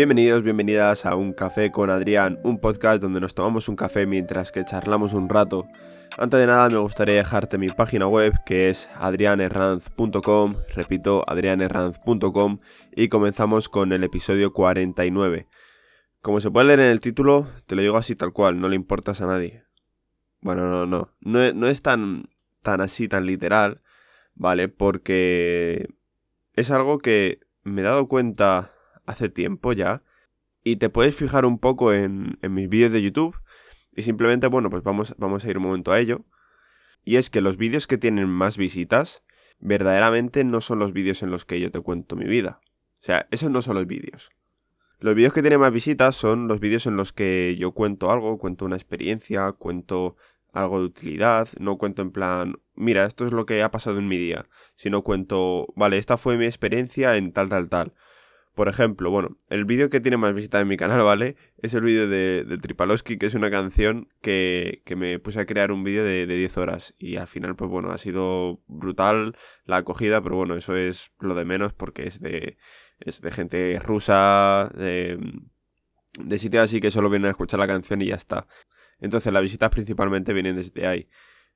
Bienvenidos, bienvenidas a Un Café con Adrián, un podcast donde nos tomamos un café mientras que charlamos un rato. Antes de nada me gustaría dejarte mi página web que es adrianerranz.com, repito, adrianerranz.com y comenzamos con el episodio 49. Como se puede leer en el título, te lo digo así tal cual, no le importas a nadie. Bueno, no, no, no, no es tan, tan así, tan literal, ¿vale? Porque es algo que me he dado cuenta hace tiempo ya. Y te puedes fijar un poco en, mis vídeos de YouTube. Y simplemente, bueno, pues vamos, vamos a ir un momento a ello. Y es que los vídeos que tienen más visitas, verdaderamente no son los vídeos en los que yo te cuento mi vida. O sea, esos no son los vídeos. Los vídeos que tienen más visitas son los vídeos en los que yo cuento algo, cuento una experiencia, cuento algo de utilidad, no cuento en plan, mira, esto es lo que ha pasado en mi día, sino cuento, vale, esta fue mi experiencia en tal, tal, tal. Por ejemplo, bueno, el vídeo que tiene más visitas en mi canal, ¿vale? Es el vídeo de, de Tripalowski, que es una canción que, que me puse a crear un vídeo de, de 10 horas. Y al final, pues bueno, ha sido brutal la acogida, pero bueno, eso es lo de menos porque es de, es de gente rusa, de, de sitios así que solo vienen a escuchar la canción y ya está. Entonces las visitas principalmente vienen desde ahí.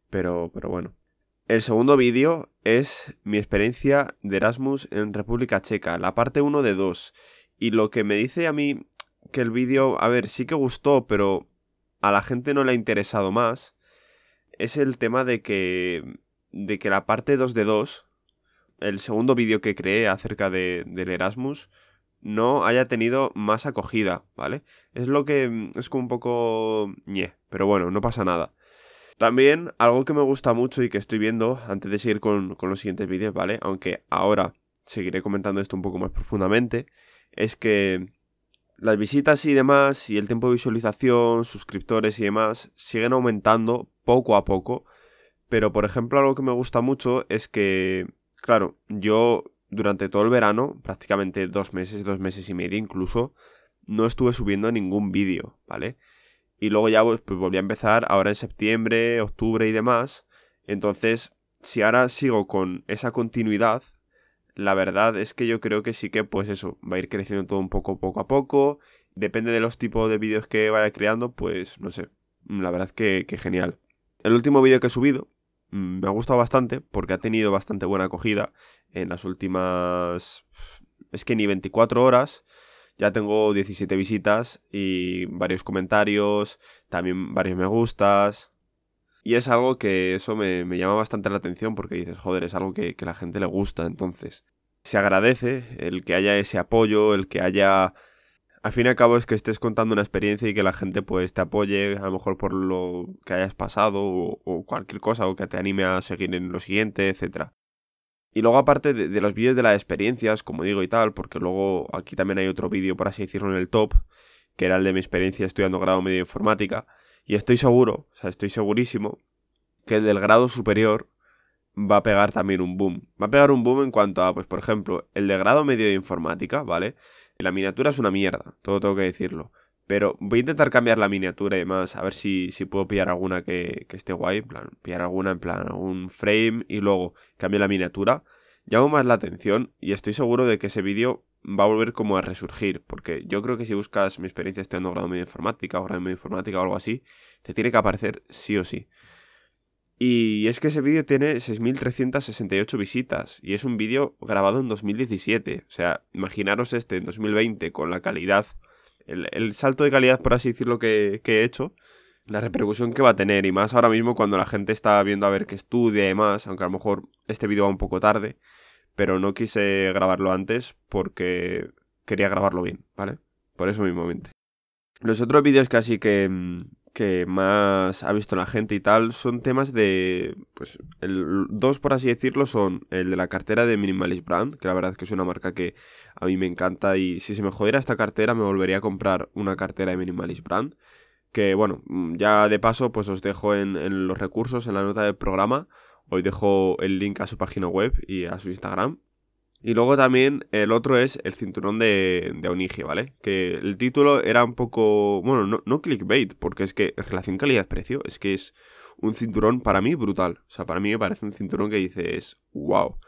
Pero, pero bueno. El segundo vídeo es mi experiencia de Erasmus en República Checa, la parte 1 de 2. Y lo que me dice a mí que el vídeo, a ver, sí que gustó, pero a la gente no le ha interesado más, es el tema de que, de que la parte 2 de 2, el segundo vídeo que creé acerca de, del Erasmus, no haya tenido más acogida, ¿vale? Es lo que es como un poco... ñe, pero bueno, no pasa nada. También algo que me gusta mucho y que estoy viendo antes de seguir con, los siguientes vídeos, ¿vale? Aunque ahora seguiré comentando esto un poco más profundamente, es que las visitas y demás y el tiempo de visualización, suscriptores y demás siguen aumentando poco a poco. Pero por ejemplo algo que me gusta mucho es que, claro, yo durante todo el verano, prácticamente dos meses, dos meses y medio incluso, no estuve subiendo ningún vídeo, ¿vale? Y luego ya pues, pues, volví a empezar ahora en septiembre, octubre y demás. Entonces, si ahora sigo con esa continuidad, la verdad es que yo creo que sí que pues eso, va a ir creciendo todo un poco poco a poco. Depende de los tipos de vídeos que vaya creando, pues no sé, la verdad que, que genial. El último vídeo que he subido mm, me ha gustado bastante porque ha tenido bastante buena acogida en las últimas... Es que ni 24 horas ya tengo 17 visitas y varios comentarios, también varios me gustas. Y es algo que eso me, llama bastante la atención porque dices, joder, es algo que, la gente le gusta. Entonces, se agradece el que haya ese apoyo, el que haya... Al fin y al cabo es que estés contando una experiencia y que la gente pues te apoye, a lo mejor por lo que hayas pasado o, o cualquier cosa, o que te anime a seguir en lo siguiente, etcétera. Y luego aparte de, los vídeos de las experiencias, como digo y tal, porque luego aquí también hay otro vídeo, por así decirlo, en el top, que era el de mi experiencia estudiando grado medio de informática. Y estoy seguro, o sea, estoy segurísimo, que el del grado superior va a pegar también un boom. Va a pegar un boom en cuanto a, pues por ejemplo, el de grado medio de informática, ¿vale? La miniatura es una mierda, todo tengo que decirlo. Pero voy a intentar cambiar la miniatura y demás, a ver si, si puedo pillar alguna que, que, esté guay, en plan, pillar alguna en plan, algún frame y luego cambiar la miniatura. Llamo más la atención y estoy seguro de que ese vídeo va a volver como a resurgir, porque yo creo que si buscas mi experiencia estudiando grado medio informática o grado medio informática o algo así, te tiene que aparecer sí o sí. Y es que ese vídeo tiene 6.368 visitas y es un vídeo grabado en 2017. O sea, imaginaros este en 2020 con la calidad el, salto de calidad, por así decirlo, que, que, he hecho, la repercusión que va a tener, y más ahora mismo cuando la gente está viendo a ver qué estudia y más, aunque a lo mejor este vídeo va un poco tarde, pero no quise grabarlo antes porque quería grabarlo bien, ¿vale? Por eso mismamente. Los otros vídeos que, mm, que más ha visto la gente y tal son temas de. Pues, dos por así decirlo son el de la cartera de Minimalist Brand, que la verdad es que es una marca que a mí me encanta y si se me jodiera esta cartera me volvería a comprar una cartera de Minimalist Brand. Que bueno, mm, ya de paso, pues os dejo en, en los recursos, en la nota del programa. Hoy dejo el link a su página web y a su Instagram y luego también el otro es el cinturón de, de ¿vale? Que el título era un poco, bueno, no, no clickbait, porque es que relación calidad-precio es que es un cinturón para mí brutal. O sea, para mí me parece un cinturón que dices, wow.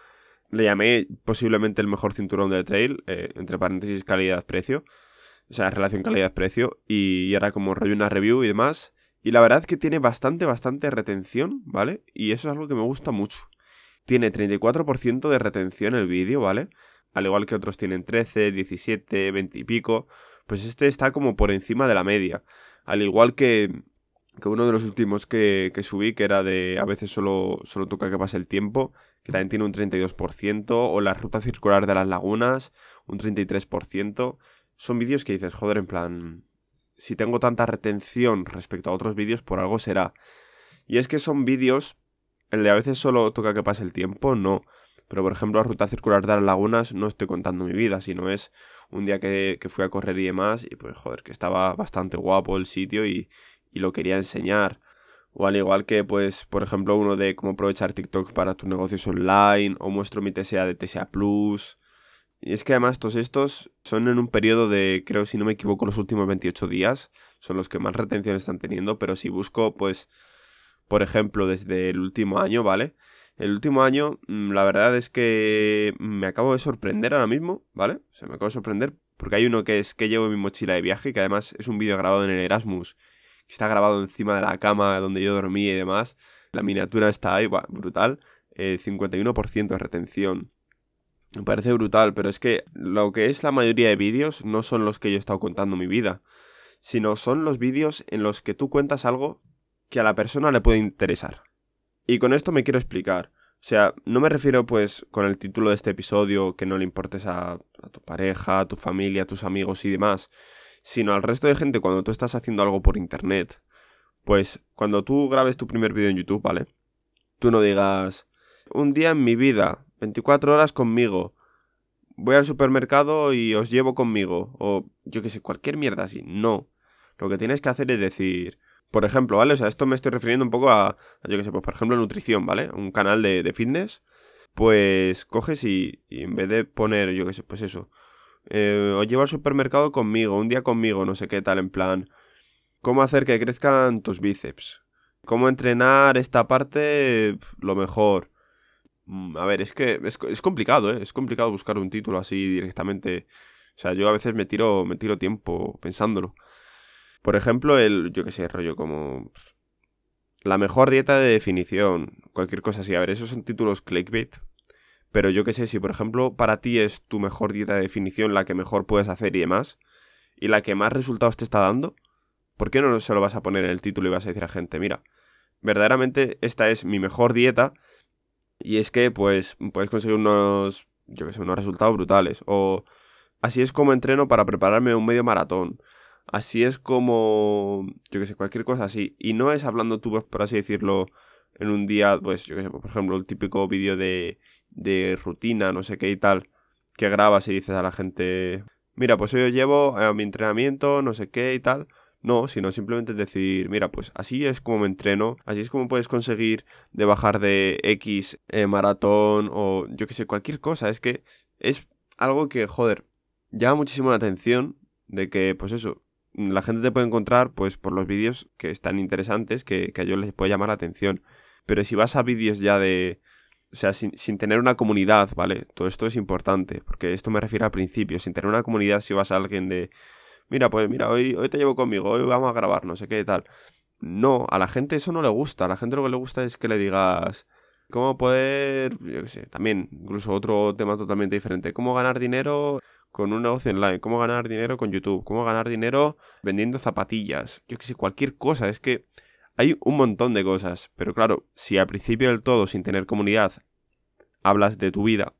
Le llamé posiblemente el mejor cinturón de trail, eh, entre paréntesis calidad-precio. O sea, relación calidad-precio. Y, era como rollo una review y demás. Y la verdad es que tiene bastante, bastante retención, ¿vale? Y eso es algo que me gusta mucho. Tiene 34% de retención el vídeo, ¿vale? Al igual que otros tienen 13, 17, 20 y pico. Pues este está como por encima de la media. Al igual que, que uno de los últimos que, que, subí, que era de a veces solo, solo toca que pase el tiempo, que también tiene un 32%, o la ruta circular de las lagunas, un 33%. Son vídeos que dices, joder, en plan, si tengo tanta retención respecto a otros vídeos, por algo será. Y es que son vídeos, el de a veces solo toca que pase el tiempo, no. Pero por ejemplo, la ruta circular de las lagunas no estoy contando mi vida, sino es un día que, que fui a correr y demás, y pues joder, que estaba bastante guapo el sitio y, y lo quería enseñar. O al igual que, pues, por ejemplo, uno de cómo aprovechar TikTok para tus negocios online, o muestro mi TSA de TSA Plus. Y es que además todos estos son en un periodo de, creo si no me equivoco, los últimos 28 días. Son los que más retención están teniendo, pero si busco, pues, por ejemplo, desde el último año, ¿vale? El último año, mm, la verdad es que me acabo de sorprender ahora mismo, ¿vale? O sea, me acabo de sorprender porque hay uno que es que llevo mi mochila de viaje, que además es un vídeo grabado en el Erasmus está grabado encima de la cama donde yo dormía y demás. La miniatura está ahí, brutal. 51% eh, de retención. Me parece brutal, pero es que lo que es la mayoría de vídeos no son los que yo he estado contando mi vida, sino son los vídeos en los que tú cuentas algo que a la persona le puede interesar. Y con esto me quiero explicar. O sea, no me refiero pues con el título de este episodio que no le importes a, a tu pareja, a tu familia, a tus amigos y demás, sino al resto de gente cuando tú estás haciendo algo por internet. Pues cuando tú grabes tu primer vídeo en YouTube, ¿vale? Tú no digas, un día en mi vida, 24 horas conmigo, voy al supermercado y os llevo conmigo, o yo que sé, cualquier mierda así. No. Lo que tienes que hacer es decir, por ejemplo, ¿vale? O sea, esto me estoy refiriendo un poco a, yo que sé, pues por ejemplo, nutrición, ¿vale? Un canal de, de fitness. Pues coges y, en vez de poner, yo que sé, pues eso, eh, o llevo al supermercado conmigo, un día conmigo, no sé qué tal, en plan, cómo hacer que crezcan tus bíceps, cómo entrenar esta parte lo mejor. Mm, a ver, es que es, complicado, ¿eh? Es complicado buscar un título así directamente. O sea, yo a veces me tiro, me tiro tiempo pensándolo. Por ejemplo, el, yo qué sé, rollo como... La mejor dieta de definición, cualquier cosa así. A ver, esos son títulos clickbait, pero yo qué sé, si por ejemplo para ti es tu mejor dieta de definición, la que mejor puedes hacer y demás, y la que más resultados te está dando, ¿por qué no se lo vas a poner en el título y vas a decir a gente, mira, verdaderamente esta es mi mejor dieta y es que pues puedes conseguir unos, yo qué sé, unos resultados brutales. O así es como entreno para prepararme un medio maratón. Así es como, yo qué sé, cualquier cosa así. Y no es hablando tú, por así decirlo, en un día, pues yo qué sé, por ejemplo, el típico vídeo de de rutina, no sé qué y tal, que grabas y dices a la gente, mira, pues hoy yo llevo a mi entrenamiento, no sé qué y tal. No, sino simplemente decir, mira, pues así es como me entreno, así es como puedes conseguir de bajar de X eh, maratón o yo que sé, cualquier cosa. Es que es algo que, joder, llama muchísimo la atención de que, pues eso, la gente te puede encontrar pues por los vídeos que están interesantes, que, que a ellos les puede llamar la atención. Pero si vas a vídeos ya de, o sea, sin, tener una comunidad, ¿vale? Todo esto es importante, porque esto me refiere al principio, sin tener una comunidad si vas a alguien de, mira, pues mira, hoy, hoy te llevo conmigo, hoy vamos a grabar, no sé qué tal. No, a la gente eso no le gusta, a la gente lo que le gusta es que le digas cómo poder, yo qué sé, también, incluso otro tema totalmente diferente, cómo ganar dinero con un negocio online, cómo ganar dinero con YouTube, cómo ganar dinero vendiendo zapatillas, yo qué sé, cualquier cosa, es que hay un montón de cosas, pero claro, si al principio del todo, sin tener comunidad, hablas de tu vida,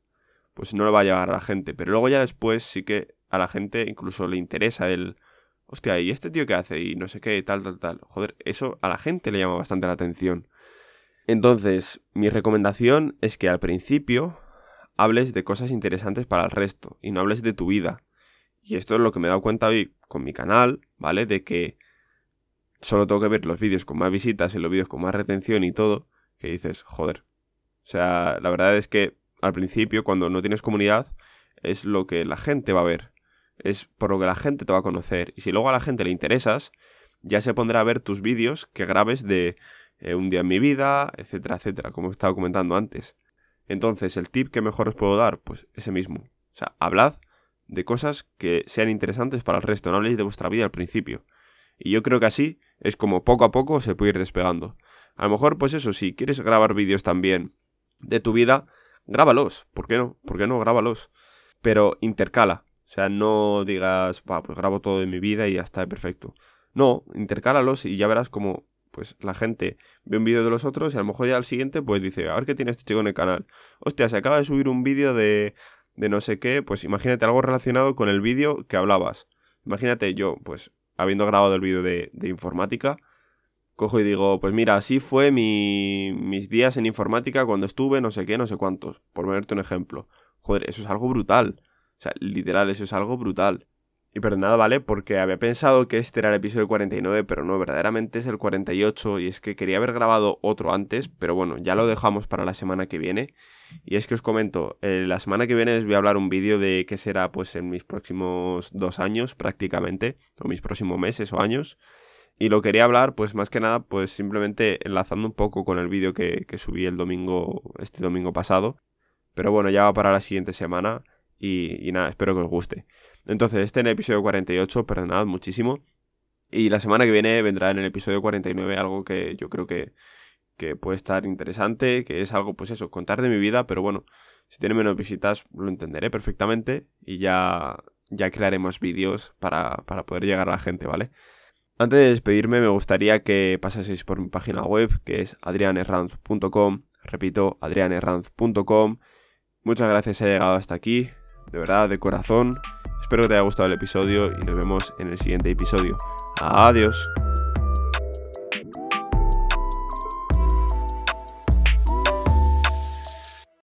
pues no le va a llegar a la gente. Pero luego ya después sí que a la gente incluso le interesa el... Hostia, ¿y este tío qué hace? Y no sé qué, tal, tal, tal. Joder, eso a la gente le llama bastante la atención. Entonces, mi recomendación es que al principio hables de cosas interesantes para el resto y no hables de tu vida. Y esto es lo que me he dado cuenta hoy con mi canal, ¿vale? De que solo tengo que ver los vídeos con más visitas y los vídeos con más retención y todo, que dices, joder. O sea, la verdad es que al principio, cuando no tienes comunidad, es lo que la gente va a ver. Es por lo que la gente te va a conocer. Y si luego a la gente le interesas, ya se pondrá a ver tus vídeos que grabes de eh, un día en mi vida, etcétera, etcétera, como he estado comentando antes. Entonces, el tip que mejor os puedo dar, pues ese mismo. O sea, hablad de cosas que sean interesantes para el resto, no habléis de vuestra vida al principio. Y yo creo que así es como poco a poco se puede ir despegando. A lo mejor, pues eso, si quieres grabar vídeos también de tu vida, grábalos. ¿Por qué no? ¿Por qué no? Grábalos. Pero intercala. O sea, no digas, pues grabo todo de mi vida y ya está perfecto. No, intercálalos y ya verás como pues la gente ve un vídeo de los otros y a lo mejor ya al siguiente pues dice, a ver qué tiene este chico en el canal. Hostia, se acaba de subir un vídeo de, de no sé qué, pues imagínate algo relacionado con el vídeo que hablabas. Imagínate yo, pues habiendo grabado el vídeo de, informática, cojo y digo, pues mira, así fue mi, mis días en informática cuando estuve no sé qué, no sé cuántos, por ponerte un ejemplo. Joder, eso es algo brutal. O sea, literal, eso es algo brutal. Y nada, ¿vale? Porque había pensado que este era el episodio 49, pero no, verdaderamente es el 48 y es que quería haber grabado otro antes, pero bueno, ya lo dejamos para la semana que viene. Y es que os comento, eh, la semana que viene os voy a hablar un vídeo de qué será pues en mis próximos dos años prácticamente, o mis próximos meses o años. Y lo quería hablar pues más que nada pues simplemente enlazando un poco con el vídeo que subí el domingo, este domingo pasado. Pero bueno, ya va para la siguiente semana y, nada, espero que os guste. Entonces, este en el episodio 48, perdonad muchísimo. Y la semana que viene vendrá en el episodio 49 algo que yo creo que, que puede estar interesante, que es algo, pues eso, contar de mi vida, pero bueno, si tiene menos visitas lo entenderé perfectamente y ya, ya crearemos vídeos para, para poder llegar a la gente, ¿vale? Antes de despedirme me gustaría que pasaseis por mi página web que es adrianerranz.com, repito, adrianerranz.com. Muchas gracias haber llegado hasta aquí, de verdad, de corazón. Espero que te haya gustado el episodio y nos vemos en el siguiente episodio. Adiós.